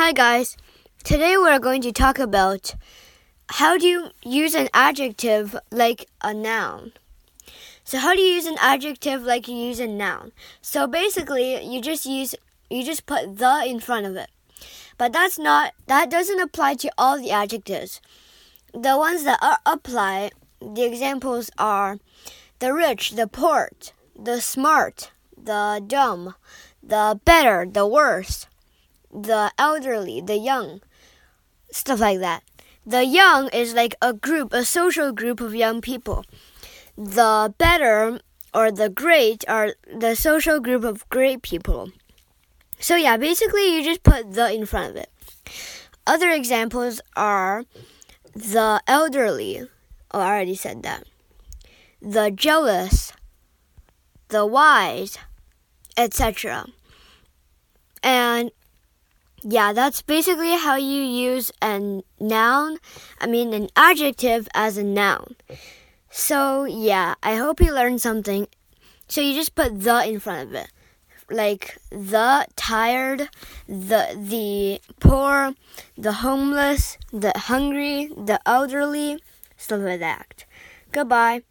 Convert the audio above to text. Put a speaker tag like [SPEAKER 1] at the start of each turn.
[SPEAKER 1] Hi guys. Today we're going to talk about how do you use an adjective like a noun. So how do you use an adjective like you use a noun? So basically you just use you just put the in front of it. But that's not that doesn't apply to all the adjectives. The ones that are apply, the examples are the rich, the poor, the smart, the dumb, the better, the worse the elderly, the young, stuff like that. The young is like a group, a social group of young people. The better or the great are the social group of great people. So, yeah, basically, you just put the in front of it. Other examples are the elderly. Oh, I already said that. The jealous, the wise, etc. And yeah, that's basically how you use a noun, I mean, an adjective as a noun. So, yeah, I hope you learned something. So, you just put the in front of it. Like the tired, the the poor, the homeless, the hungry, the elderly, stuff like that. Goodbye.